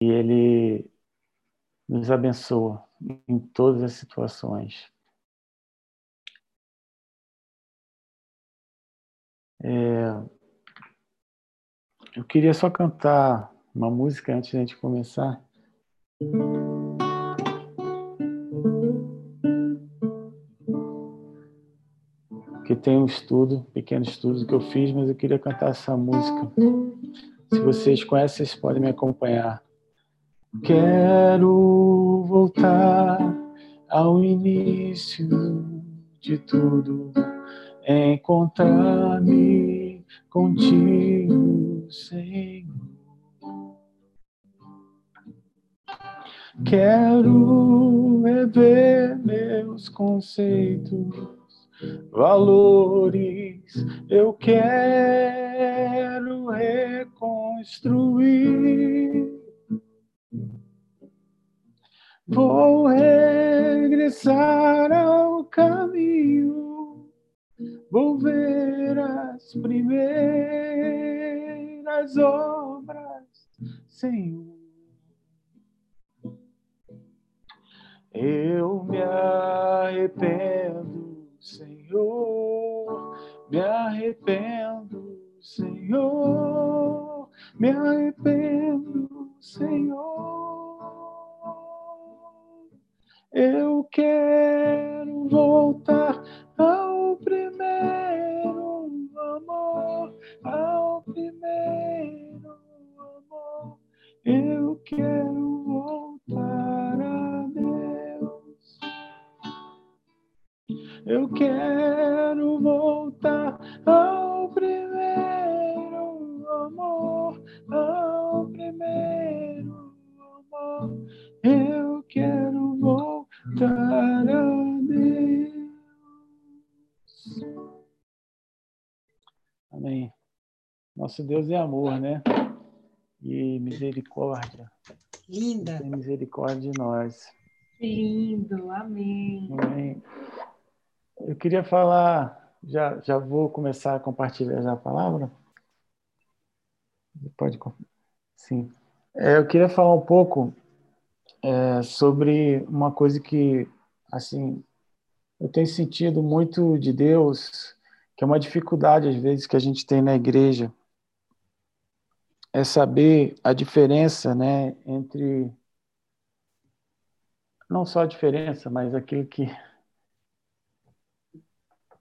e Ele nos abençoa em todas as situações. É, eu queria só cantar uma música antes de a gente começar. Que tem um estudo, um pequeno estudo que eu fiz, mas eu queria cantar essa música. Se vocês conhecem, vocês podem me acompanhar. Quero voltar ao início de tudo, encontrar-me contigo, Senhor. Quero rever meus conceitos, valores, eu quero reconstruir Vou regressar ao caminho, vou ver as primeiras obras, Senhor. Eu me arrependo, Senhor, me arrependo, Senhor, me arrependo, Senhor. Eu quero voltar ao primeiro amor, ao primeiro amor. Eu quero voltar a Deus. Eu quero voltar ao voltar para Deus. Amém. Nosso Deus é amor, né? E misericórdia. Linda. Tem misericórdia de nós. Que lindo, amém. Amém. Eu queria falar, já, já vou começar a compartilhar já a palavra. Pode, sim. É, eu queria falar um pouco é, sobre uma coisa que, assim, eu tenho sentido muito de Deus, que é uma dificuldade às vezes que a gente tem na igreja, é saber a diferença, né, entre não só a diferença, mas aquilo que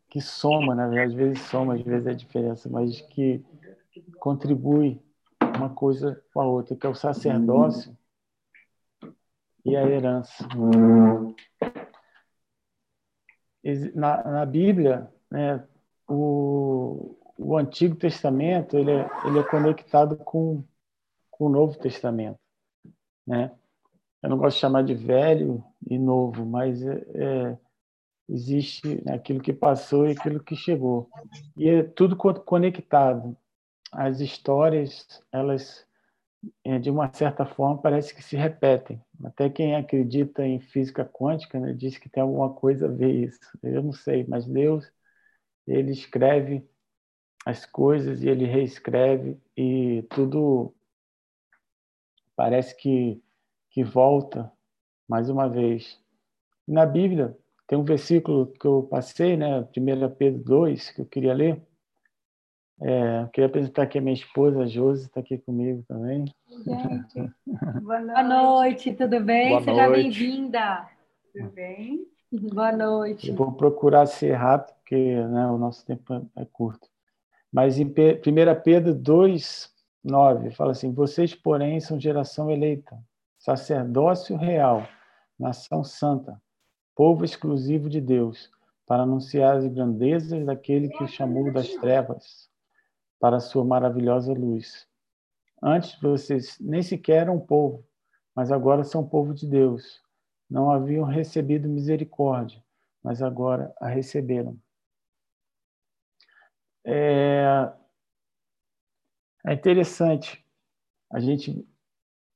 que soma, né? às vezes soma, às vezes é diferença, mas que contribui uma coisa com a outra, que é o sacerdócio e a herança. Na, na Bíblia, né, o, o Antigo Testamento ele é, ele é conectado com, com o Novo Testamento. Né? Eu não gosto de chamar de velho e novo, mas é, é, existe aquilo que passou e aquilo que chegou. E é tudo conectado. As histórias, elas de uma certa forma, parece que se repetem. Até quem acredita em física quântica né, diz que tem alguma coisa a ver isso. Eu não sei, mas Deus, ele escreve as coisas e ele reescreve e tudo parece que, que volta mais uma vez. Na Bíblia, tem um versículo que eu passei, né, 1 Pedro 2, que eu queria ler, é, queria apresentar aqui a minha esposa, a Josi, está aqui comigo também. Gente, boa noite, boa noite tudo bem? Boa Seja bem-vinda. Tudo bem? Boa noite. Eu vou procurar ser rápido, porque né, o nosso tempo é curto. Mas em 1 Pedro 2, 9, fala assim: Vocês, porém, são geração eleita, sacerdócio real, nação santa, povo exclusivo de Deus, para anunciar as grandezas daquele que o chamou das trevas para a sua maravilhosa luz. Antes vocês nem sequer eram povo, mas agora são povo de Deus. Não haviam recebido misericórdia, mas agora a receberam. É, é interessante a gente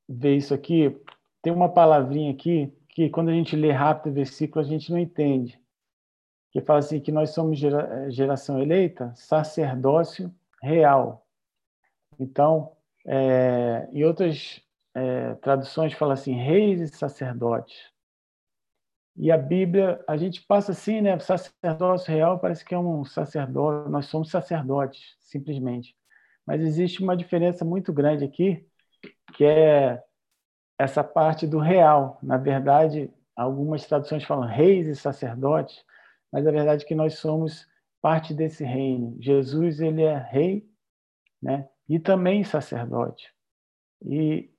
ver isso aqui. Tem uma palavrinha aqui que, quando a gente lê rápido o versículo, a gente não entende. Que fala assim: que nós somos geração eleita, sacerdócio real. Então, é, em outras é, traduções falam assim, reis e sacerdotes. E a Bíblia, a gente passa assim, né? Sacerdócio real parece que é um sacerdote, nós somos sacerdotes, simplesmente. Mas existe uma diferença muito grande aqui, que é essa parte do real. Na verdade, algumas traduções falam reis e sacerdotes, mas a verdade é que nós somos parte desse reino. Jesus, ele é rei, né? E também sacerdote. E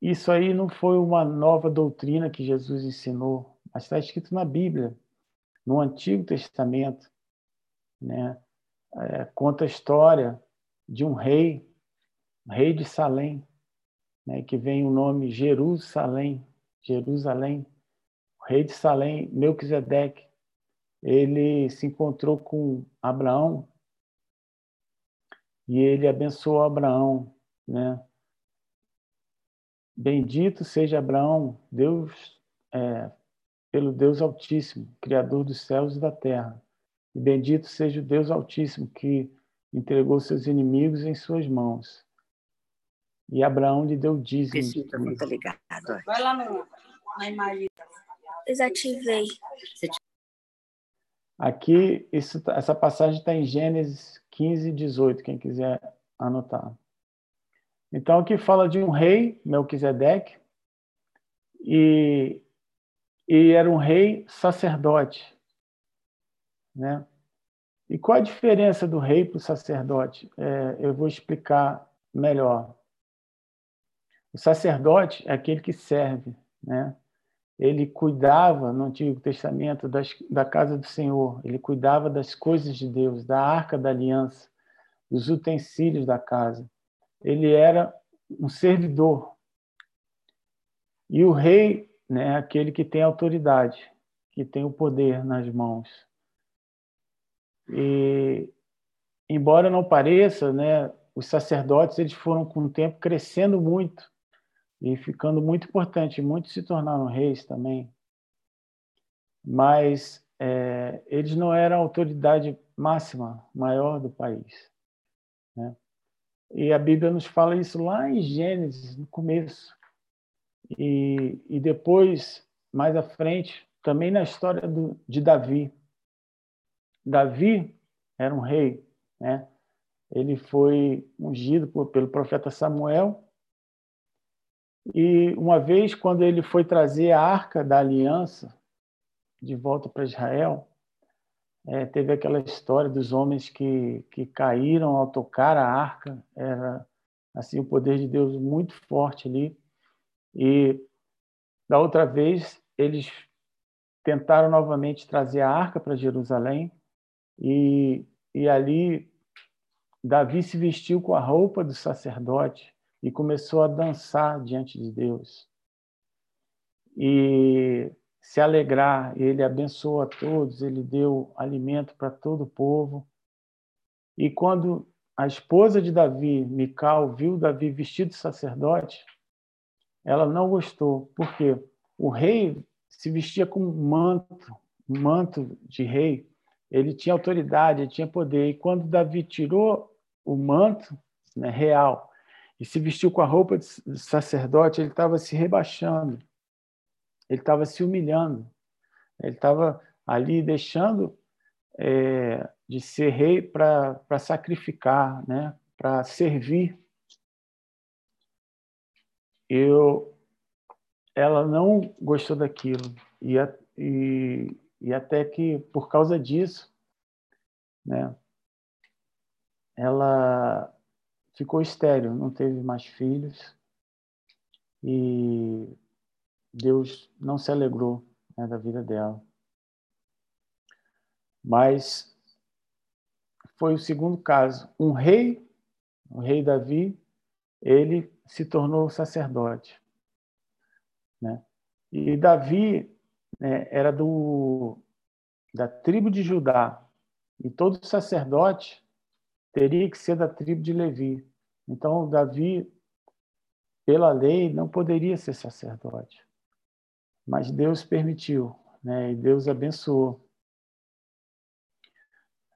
isso aí não foi uma nova doutrina que Jesus ensinou, mas está escrito na Bíblia, no Antigo Testamento, né? É, conta a história de um rei, rei de Salém, né? que vem o nome Jerusalém, Jerusalém, o rei de Salém, Melquisedeque, ele se encontrou com Abraão e ele abençoou Abraão, né? Bendito seja Abraão, Deus, é, pelo Deus Altíssimo, Criador dos céus e da terra. E bendito seja o Deus Altíssimo que entregou seus inimigos em suas mãos. E Abraão lhe deu dízimo. Tá ligado. Vai lá no, na imagem. Desativei. Aqui, isso, tá, essa passagem está em Gênesis 15, 18, quem quiser anotar. Então, aqui fala de um rei, Melquisedeque, e, e era um rei sacerdote. Né? E qual a diferença do rei para o sacerdote? É, eu vou explicar melhor. O sacerdote é aquele que serve, né? Ele cuidava no Antigo Testamento das, da casa do Senhor, ele cuidava das coisas de Deus, da arca da aliança, dos utensílios da casa ele era um servidor. E o rei, né, aquele que tem autoridade, que tem o poder nas mãos. E embora não pareça, né, os sacerdotes eles foram com o tempo crescendo muito e ficando muito importantes. Muitos se tornaram reis também, mas é, eles não eram a autoridade máxima, maior do país. Né? E a Bíblia nos fala isso lá em Gênesis, no começo. E, e depois, mais à frente, também na história do, de Davi. Davi era um rei, né? Ele foi ungido por, pelo profeta Samuel. E uma vez, quando ele foi trazer a arca da aliança de volta para Israel, é, teve aquela história dos homens que, que caíram ao tocar a arca, era assim o poder de Deus muito forte ali. E da outra vez eles tentaram novamente trazer a arca para Jerusalém. E, e ali Davi se vestiu com a roupa do sacerdote e começou a dançar diante de Deus. E se alegrar. Ele abençoou a todos, ele deu alimento para todo o povo. E quando a esposa de Davi, Mical, viu Davi vestido de sacerdote, ela não gostou, porque o rei se vestia com um manto, um manto de rei, ele tinha autoridade, ele tinha poder. E quando Davi tirou o manto né, real e se vestiu com a roupa de sacerdote, ele estava se rebaixando ele estava se humilhando, ele estava ali deixando é, de ser rei para sacrificar, né? para servir. Eu, ela não gostou daquilo e, e, e até que por causa disso, né? Ela ficou estéril, não teve mais filhos e Deus não se alegrou né, da vida dela. Mas foi o segundo caso. Um rei, o rei Davi, ele se tornou sacerdote. Né? E Davi né, era do, da tribo de Judá. E todo sacerdote teria que ser da tribo de Levi. Então, Davi, pela lei, não poderia ser sacerdote. Mas Deus permitiu, né? e Deus abençoou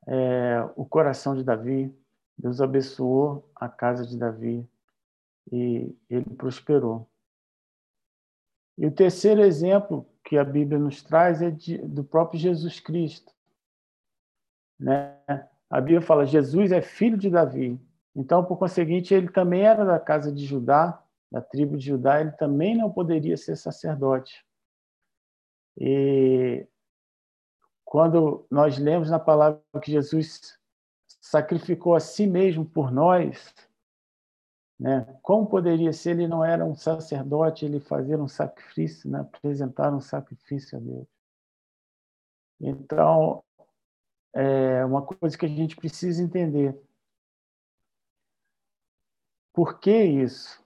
é, o coração de Davi, Deus abençoou a casa de Davi. e ele prosperou. E o terceiro exemplo que a Bíblia nos traz é de, do próprio Jesus Cristo. Né? A Bíblia fala: Jesus é filho de Davi. Então, por conseguinte, ele também era da casa de Judá, da tribo de Judá, ele também não poderia ser sacerdote. E quando nós lemos na palavra que Jesus sacrificou a si mesmo por nós, né? Como poderia ser ele não era um sacerdote, ele fazer um sacrifício, né? apresentar um sacrifício a Deus? Então, é uma coisa que a gente precisa entender. Por que isso?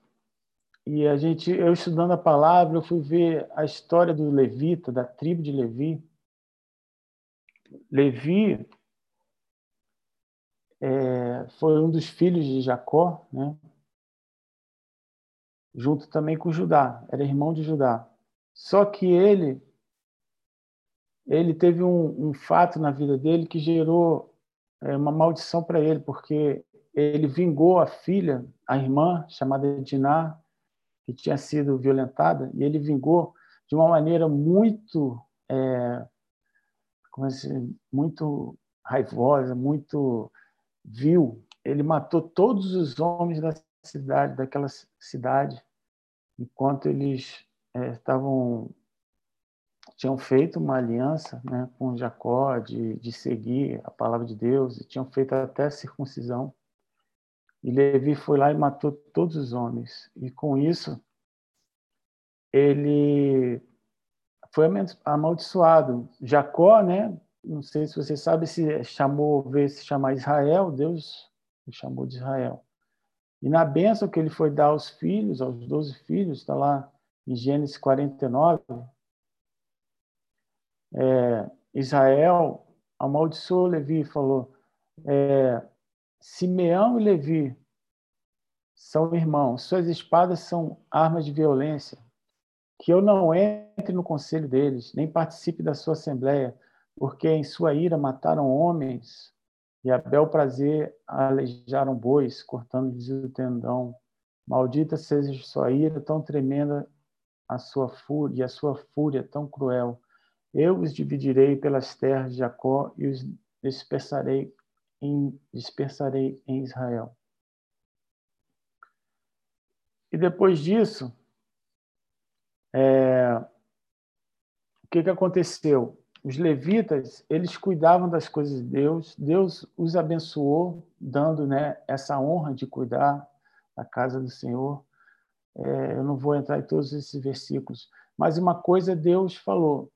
E a gente, eu estudando a palavra, eu fui ver a história do levita, da tribo de Levi. Levi é, foi um dos filhos de Jacó, né? junto também com Judá, era irmão de Judá. Só que ele ele teve um, um fato na vida dele que gerou é, uma maldição para ele, porque ele vingou a filha, a irmã chamada Diná, que tinha sido violentada, e ele vingou de uma maneira muito é, como assim, muito raivosa, muito vil. Ele matou todos os homens da cidade, daquela cidade, enquanto eles é, estavam tinham feito uma aliança né, com Jacó de, de seguir a palavra de Deus e tinham feito até circuncisão. E Levi foi lá e matou todos os homens. E com isso, ele foi amaldiçoado. Jacó, né? Não sei se você sabe se chamou, veio se chamar Israel, Deus o chamou de Israel. E na bênção que ele foi dar aos filhos, aos doze filhos, está lá em Gênesis 49, é, Israel amaldiçoou Levi e falou: é, Simeão e Levi são irmãos, suas espadas são armas de violência. Que eu não entre no conselho deles, nem participe da sua assembleia, porque em sua ira mataram homens e a bel prazer aleijaram bois, cortando-lhes o tendão. Maldita seja sua ira tão tremenda, a sua fúria, e a sua fúria tão cruel. Eu os dividirei pelas terras de Jacó e os dispersarei em, dispersarei em Israel. E depois disso, é, o que, que aconteceu? os levitas, eles cuidavam das coisas de Deus, Deus os abençoou, dando né, essa honra de cuidar da casa do Senhor. É, eu não vou entrar em todos esses versículos, mas uma coisa Deus falou: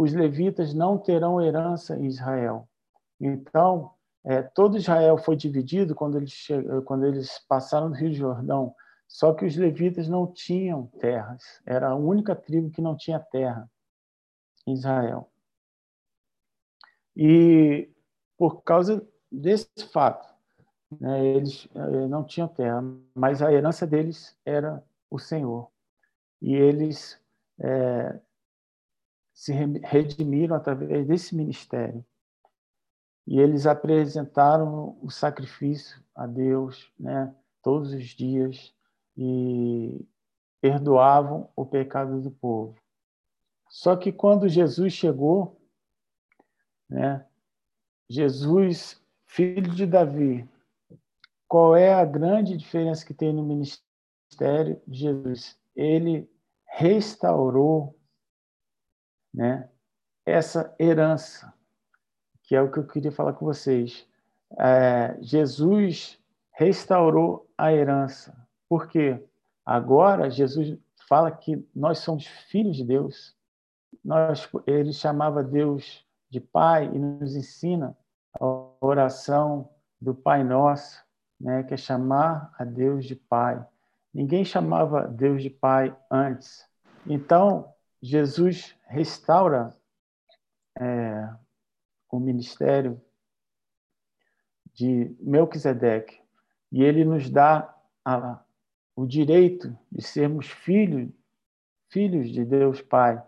os levitas não terão herança em Israel. Então, é, todo Israel foi dividido quando eles, quando eles passaram no Rio Jordão, só que os levitas não tinham terras, era a única tribo que não tinha terra em Israel. E por causa desse fato, né, eles eh, não tinham terra, mas a herança deles era o Senhor. E eles é, se redimiram através desse ministério. E eles apresentaram o sacrifício a Deus né, todos os dias e perdoavam o pecado do povo. Só que quando Jesus chegou, né? Jesus, filho de Davi, qual é a grande diferença que tem no ministério de Jesus? Ele restaurou né, essa herança, que é o que eu queria falar com vocês. É, Jesus restaurou a herança. Por quê? Agora, Jesus fala que nós somos filhos de Deus. Nós, ele chamava Deus de Pai e nos ensina a oração do Pai Nosso, né, que é chamar a Deus de Pai. Ninguém chamava Deus de Pai antes. Então, Jesus restaura é, o ministério de Melquisedeque e ele nos dá a, o direito de sermos filhos, filhos de Deus Pai.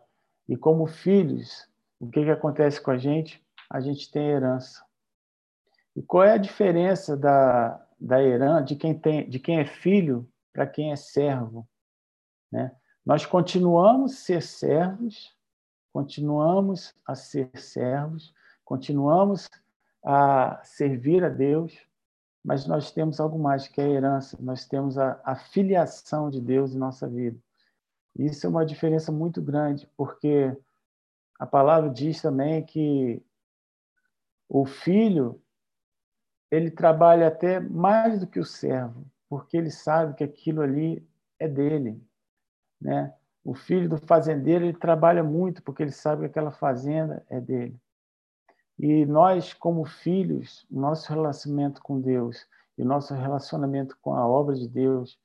E como filhos, o que, que acontece com a gente? A gente tem herança. E qual é a diferença da, da herança, de quem, tem, de quem é filho para quem é servo. Né? Nós continuamos ser servos, continuamos a ser servos, continuamos a servir a Deus, mas nós temos algo mais que é a herança, nós temos a, a filiação de Deus em nossa vida. Isso é uma diferença muito grande, porque a palavra diz também que o filho ele trabalha até mais do que o servo, porque ele sabe que aquilo ali é dele, né? O filho do fazendeiro ele trabalha muito porque ele sabe que aquela fazenda é dele. E nós, como filhos, nosso relacionamento com Deus e nosso relacionamento com a obra de Deus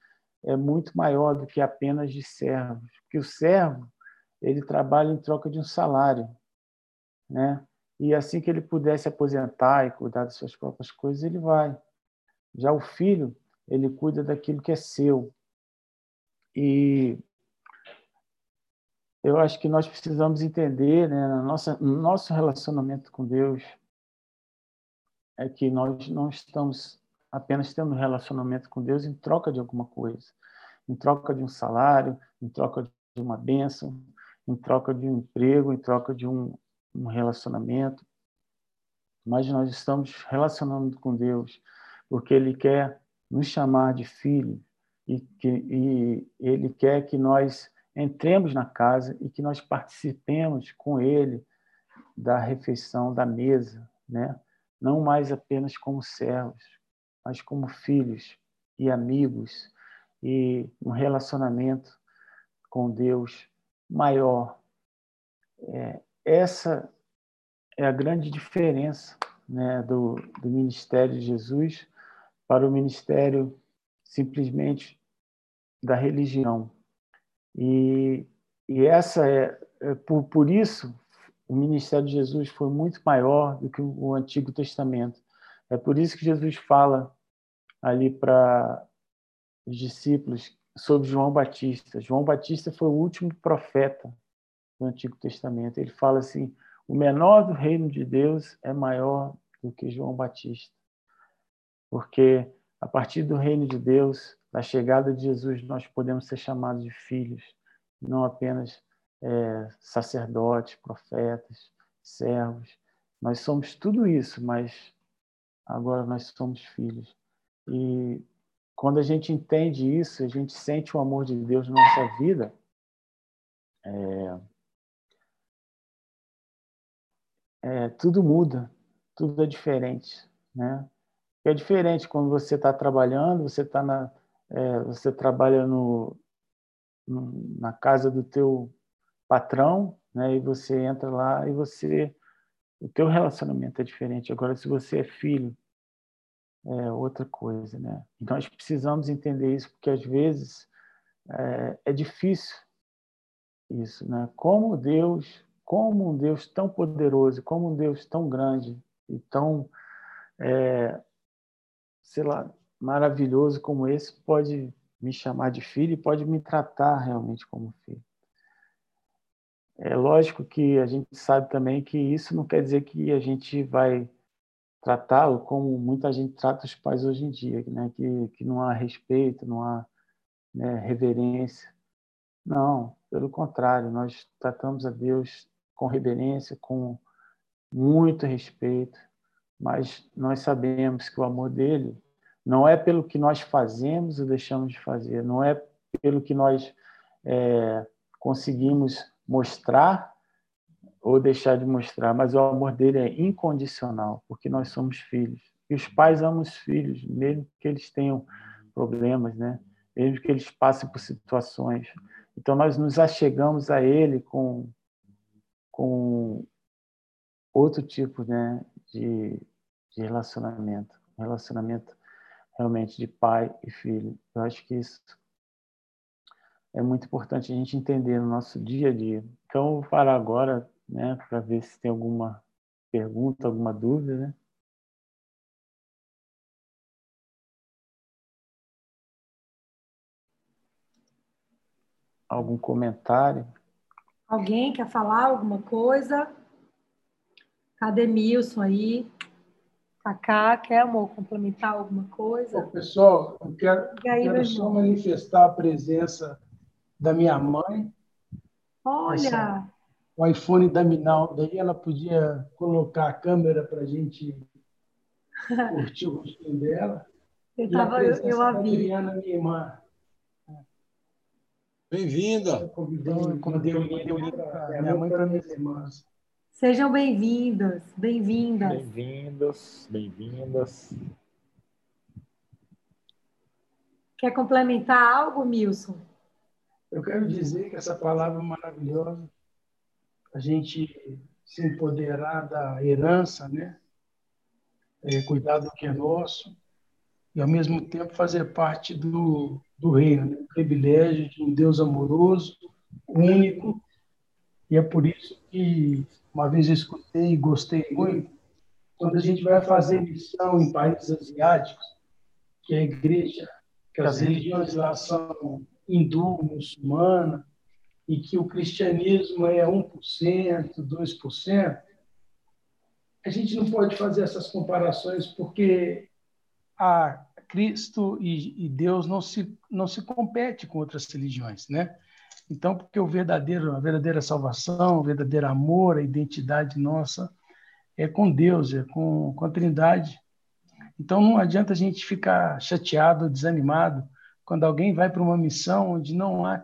é muito maior do que apenas de servos, porque o servo ele trabalha em troca de um salário, né? E assim que ele puder se aposentar e cuidar das suas próprias coisas, ele vai. Já o filho, ele cuida daquilo que é seu. E eu acho que nós precisamos entender, né, no nosso relacionamento com Deus, é que nós não estamos apenas tendo um relacionamento com Deus em troca de alguma coisa, em troca de um salário, em troca de uma bênção, em troca de um emprego, em troca de um, um relacionamento, mas nós estamos relacionando com Deus porque Ele quer nos chamar de filho e, que, e Ele quer que nós entremos na casa e que nós participemos com Ele da refeição da mesa, né? não mais apenas como servos, mas como filhos e amigos e um relacionamento com Deus maior. É, essa é a grande diferença né, do, do ministério de Jesus para o ministério simplesmente da religião. E, e essa é, é por, por isso o ministério de Jesus foi muito maior do que o Antigo Testamento. É por isso que Jesus fala ali para os discípulos sobre João Batista. João Batista foi o último profeta do Antigo Testamento. Ele fala assim: o menor do reino de Deus é maior do que João Batista. Porque a partir do reino de Deus, da chegada de Jesus, nós podemos ser chamados de filhos, não apenas é, sacerdotes, profetas, servos. Nós somos tudo isso, mas agora nós somos filhos. E quando a gente entende isso, a gente sente o amor de Deus na nossa vida, é, é, tudo muda, tudo é diferente, né? É diferente quando você está trabalhando, você está na, é, você trabalha no, no, na casa do teu patrão, né? E você entra lá e você, o teu relacionamento é diferente. Agora, se você é filho, é outra coisa, né? E nós precisamos entender isso porque às vezes é, é difícil isso, né? Como Deus como um Deus tão poderoso, como um Deus tão grande e tão, é, sei lá, maravilhoso como esse pode me chamar de filho e pode me tratar realmente como filho. É lógico que a gente sabe também que isso não quer dizer que a gente vai tratá-lo como muita gente trata os pais hoje em dia, né? que, que não há respeito, não há né, reverência. Não, pelo contrário, nós tratamos a Deus com reverência, com muito respeito, mas nós sabemos que o amor dele não é pelo que nós fazemos ou deixamos de fazer, não é pelo que nós é, conseguimos mostrar ou deixar de mostrar, mas o amor dele é incondicional, porque nós somos filhos. E os pais amam os filhos, mesmo que eles tenham problemas, né? mesmo que eles passem por situações. Então, nós nos achegamos a ele com com outro tipo né, de, de relacionamento, um relacionamento realmente de pai e filho. Eu acho que isso é muito importante a gente entender no nosso dia a dia. Então, eu vou parar agora né, para ver se tem alguma pergunta, alguma dúvida. Né? Algum comentário? Alguém quer falar alguma coisa? Cadê Milson aí? A Cá, quer, amor, complementar alguma coisa? Bom, pessoal, eu quero, aí, quero só manifestar a presença da minha mãe. Olha! Essa, o iPhone da Minal, daí ela podia colocar a câmera para a gente curtir o rostinho dela. Eu, tava, eu, eu a vi. Adriana, minha irmã. Bem-vinda. Convidei, convidei minha mãe para minhas irmãs. Sejam bem-vindos, bem-vindas. Bem-vindos, bem-vindas. Quer complementar algo, Milson? Eu quero dizer que essa palavra é maravilhosa, a gente se empoderar da herança, né? É, cuidar do que é nosso e, ao mesmo tempo, fazer parte do, do reino, né? o privilégio de um Deus amoroso, único, e é por isso que uma vez eu escutei e gostei muito, quando a gente vai fazer missão em países asiáticos, que a igreja, que as religiões lá são hindu, muçulmana, e que o cristianismo é 1%, 2%, a gente não pode fazer essas comparações porque a Cristo e, Deus não se, não se compete com outras religiões, né? Então, porque o verdadeiro, a verdadeira salvação, o verdadeiro amor, a identidade nossa é com Deus, é com, com a Trindade. Então, não adianta a gente ficar chateado, desanimado, quando alguém vai para uma missão onde não há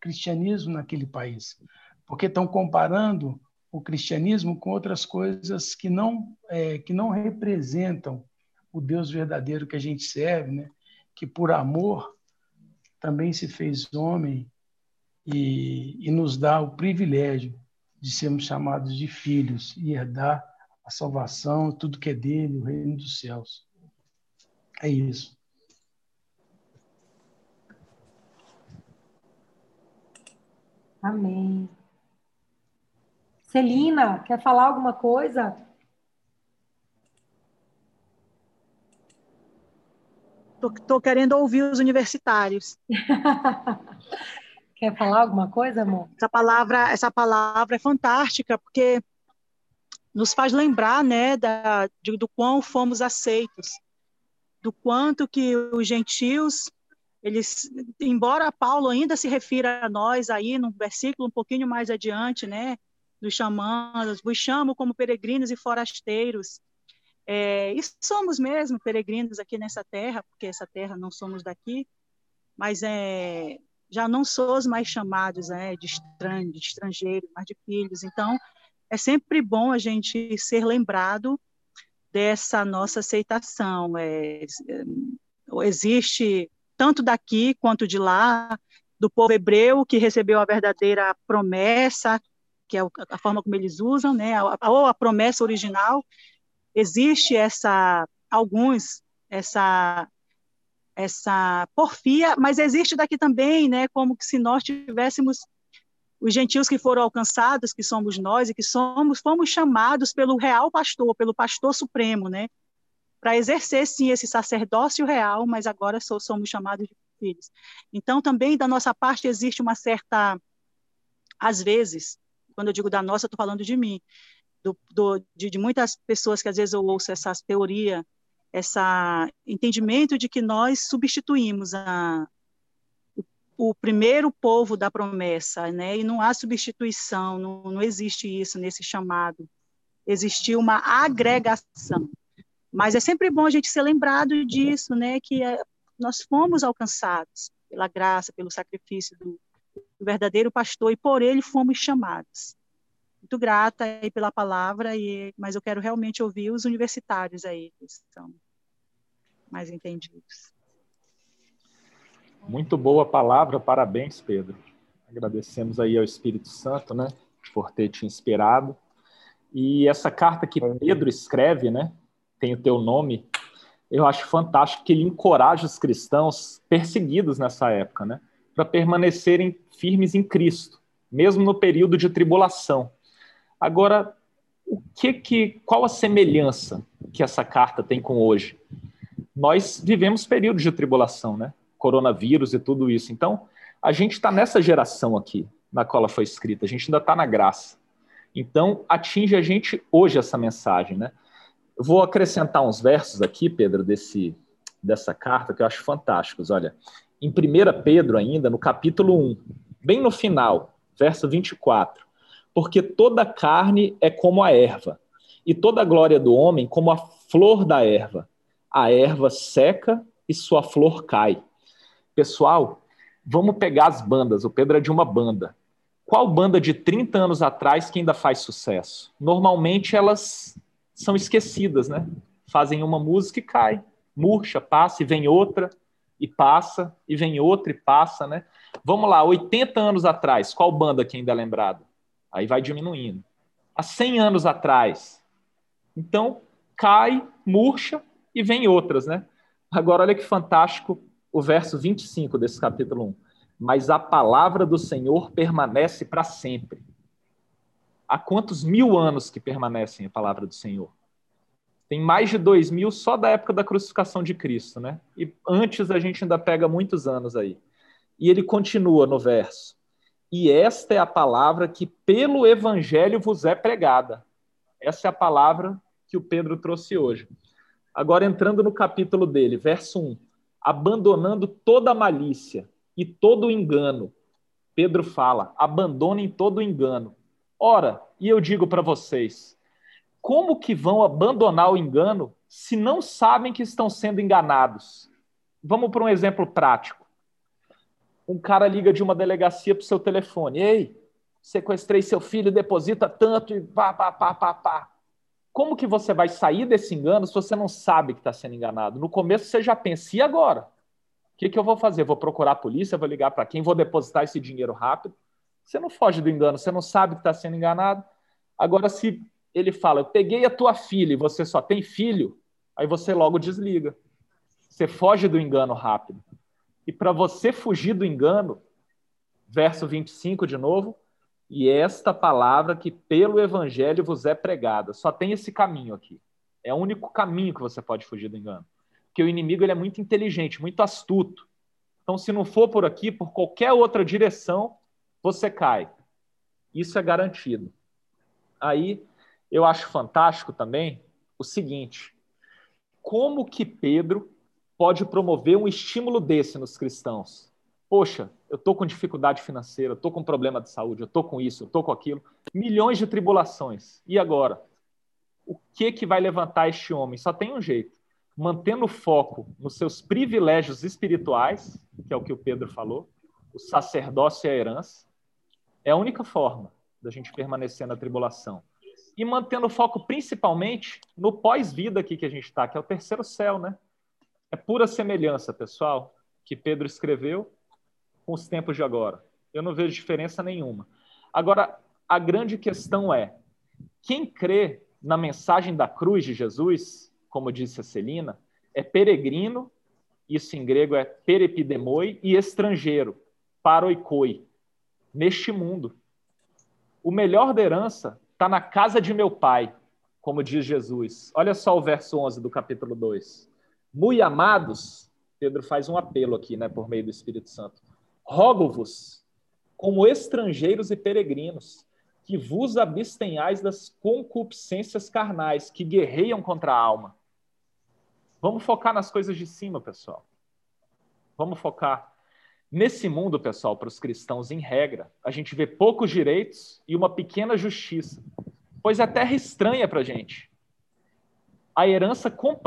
cristianismo naquele país, porque estão comparando o cristianismo com outras coisas que não é, que não representam o Deus verdadeiro que a gente serve, né? Que por amor também se fez homem e, e nos dá o privilégio de sermos chamados de filhos e herdar a salvação, tudo que é dele, o reino dos céus. É isso. Amém. Celina, quer falar alguma coisa? Estou querendo ouvir os universitários. Quer falar alguma coisa, amor? Essa palavra, essa palavra é fantástica, porque nos faz lembrar né, da, de, do quão fomos aceitos, do quanto que os gentios, eles, embora Paulo ainda se refira a nós aí no versículo um pouquinho mais adiante, né, nos chamando, vos chamo como peregrinos e forasteiros, é, e somos mesmo peregrinos aqui nessa terra, porque essa terra não somos daqui, mas é, já não sois mais chamados né, de estranho, de estrangeiro, mas de filhos. Então, é sempre bom a gente ser lembrado dessa nossa aceitação. É, é, existe tanto daqui quanto de lá, do povo hebreu que recebeu a verdadeira promessa, que é a forma como eles usam, né, ou a promessa original. Existe essa alguns essa essa porfia, mas existe daqui também, né, como que se nós tivéssemos os gentios que foram alcançados, que somos nós e que somos, fomos chamados pelo real pastor, pelo pastor supremo, né, para exercer sim esse sacerdócio real, mas agora somos chamados de filhos. Então também da nossa parte existe uma certa, às vezes, quando eu digo da nossa, estou falando de mim, do, do de, de, muitas pessoas que às vezes eu ouço essa teoria essa entendimento de que nós substituímos a, o, o primeiro povo da promessa, né? E não há substituição, não, não existe isso nesse chamado. Existiu uma agregação. Mas é sempre bom a gente ser lembrado disso, né? Que é, nós fomos alcançados pela graça, pelo sacrifício do, do verdadeiro pastor e por ele fomos chamados muito grata aí pela palavra, e, mas eu quero realmente ouvir os universitários aí, que são mais entendidos. Muito boa palavra, parabéns, Pedro. Agradecemos aí ao Espírito Santo, né, por ter te inspirado. E essa carta que Pedro escreve, né, tem o teu nome, eu acho fantástico que ele encoraja os cristãos perseguidos nessa época, né, para permanecerem firmes em Cristo, mesmo no período de tribulação. Agora, o que que qual a semelhança que essa carta tem com hoje? Nós vivemos períodos de tribulação, né? Coronavírus e tudo isso. Então, a gente está nessa geração aqui, na qual ela foi escrita. A gente ainda está na graça. Então, atinge a gente hoje essa mensagem, né? Vou acrescentar uns versos aqui, Pedro, desse, dessa carta que eu acho fantásticos. Olha, em 1 Pedro, ainda, no capítulo 1, bem no final, verso 24. Porque toda carne é como a erva, e toda a glória do homem como a flor da erva. A erva seca e sua flor cai. Pessoal, vamos pegar as bandas. O Pedro é de uma banda. Qual banda de 30 anos atrás que ainda faz sucesso? Normalmente elas são esquecidas, né? Fazem uma música e cai, murcha, passa e vem outra e passa e vem outra e passa, né? Vamos lá, 80 anos atrás, qual banda que ainda é lembrada? Aí vai diminuindo. Há 100 anos atrás. Então, cai, murcha e vem outras, né? Agora, olha que fantástico o verso 25 desse capítulo 1. Mas a palavra do Senhor permanece para sempre há quantos mil anos que permanecem a palavra do Senhor? Tem mais de dois mil só da época da crucificação de Cristo, né? E antes a gente ainda pega muitos anos aí. E ele continua no verso. E esta é a palavra que pelo evangelho vos é pregada. Essa é a palavra que o Pedro trouxe hoje. Agora entrando no capítulo dele, verso 1. Abandonando toda malícia e todo engano. Pedro fala: abandonem todo engano Ora, e eu digo para vocês, como que vão abandonar o engano se não sabem que estão sendo enganados? Vamos para um exemplo prático. Um cara liga de uma delegacia para o seu telefone. Ei, sequestrei seu filho, deposita tanto e pá, pá, pá, pá, pá. Como que você vai sair desse engano se você não sabe que está sendo enganado? No começo você já pensa, e agora? O que, que eu vou fazer? Vou procurar a polícia, vou ligar para quem? Vou depositar esse dinheiro rápido? Você não foge do engano, você não sabe que está sendo enganado. Agora, se ele fala, eu peguei a tua filha e você só tem filho, aí você logo desliga. Você foge do engano rápido. E para você fugir do engano, verso 25 de novo, e esta palavra que pelo evangelho vos é pregada. Só tem esse caminho aqui. É o único caminho que você pode fugir do engano. Porque o inimigo ele é muito inteligente, muito astuto. Então, se não for por aqui, por qualquer outra direção, você cai. Isso é garantido. Aí eu acho fantástico também o seguinte: como que Pedro pode promover um estímulo desse nos cristãos? Poxa, eu estou com dificuldade financeira, estou com problema de saúde, eu estou com isso, eu estou com aquilo, milhões de tribulações. E agora? O que que vai levantar este homem? Só tem um jeito: mantendo o foco nos seus privilégios espirituais, que é o que o Pedro falou, o sacerdócio e a herança, é a única forma da gente permanecer na tribulação. E mantendo o foco principalmente no pós-vida aqui que a gente está, que é o terceiro céu, né? É pura semelhança, pessoal, que Pedro escreveu com os tempos de agora. Eu não vejo diferença nenhuma. Agora, a grande questão é: quem crê na mensagem da cruz de Jesus, como disse a Celina, é peregrino, isso em grego é perepidemoi, e estrangeiro, paroikoi neste mundo. O melhor da herança está na casa de meu pai, como diz Jesus. Olha só o verso 11 do capítulo 2. Muito amados, Pedro faz um apelo aqui, né, por meio do Espírito Santo. Rogo-vos, como estrangeiros e peregrinos, que vos abstenhais das concupiscências carnais que guerreiam contra a alma. Vamos focar nas coisas de cima, pessoal. Vamos focar Nesse mundo, pessoal, para os cristãos, em regra, a gente vê poucos direitos e uma pequena justiça, pois é terra estranha para a gente. A herança completa